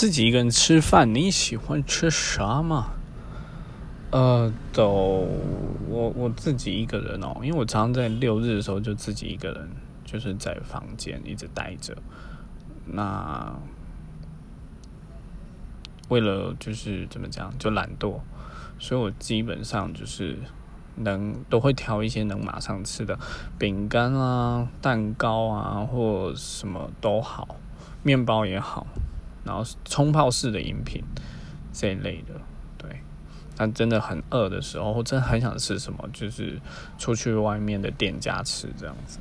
自己一个人吃饭，你喜欢吃啥吗？呃，都我我自己一个人哦，因为我常常在六日的时候就自己一个人，就是在房间一直待着。那为了就是怎么讲，就懒惰，所以我基本上就是能都会挑一些能马上吃的饼干啊、蛋糕啊，或什么都好，面包也好。然后是冲泡式的饮品这一类的，对。但真的很饿的时候，或真的很想吃什么，就是出去外面的店家吃这样子。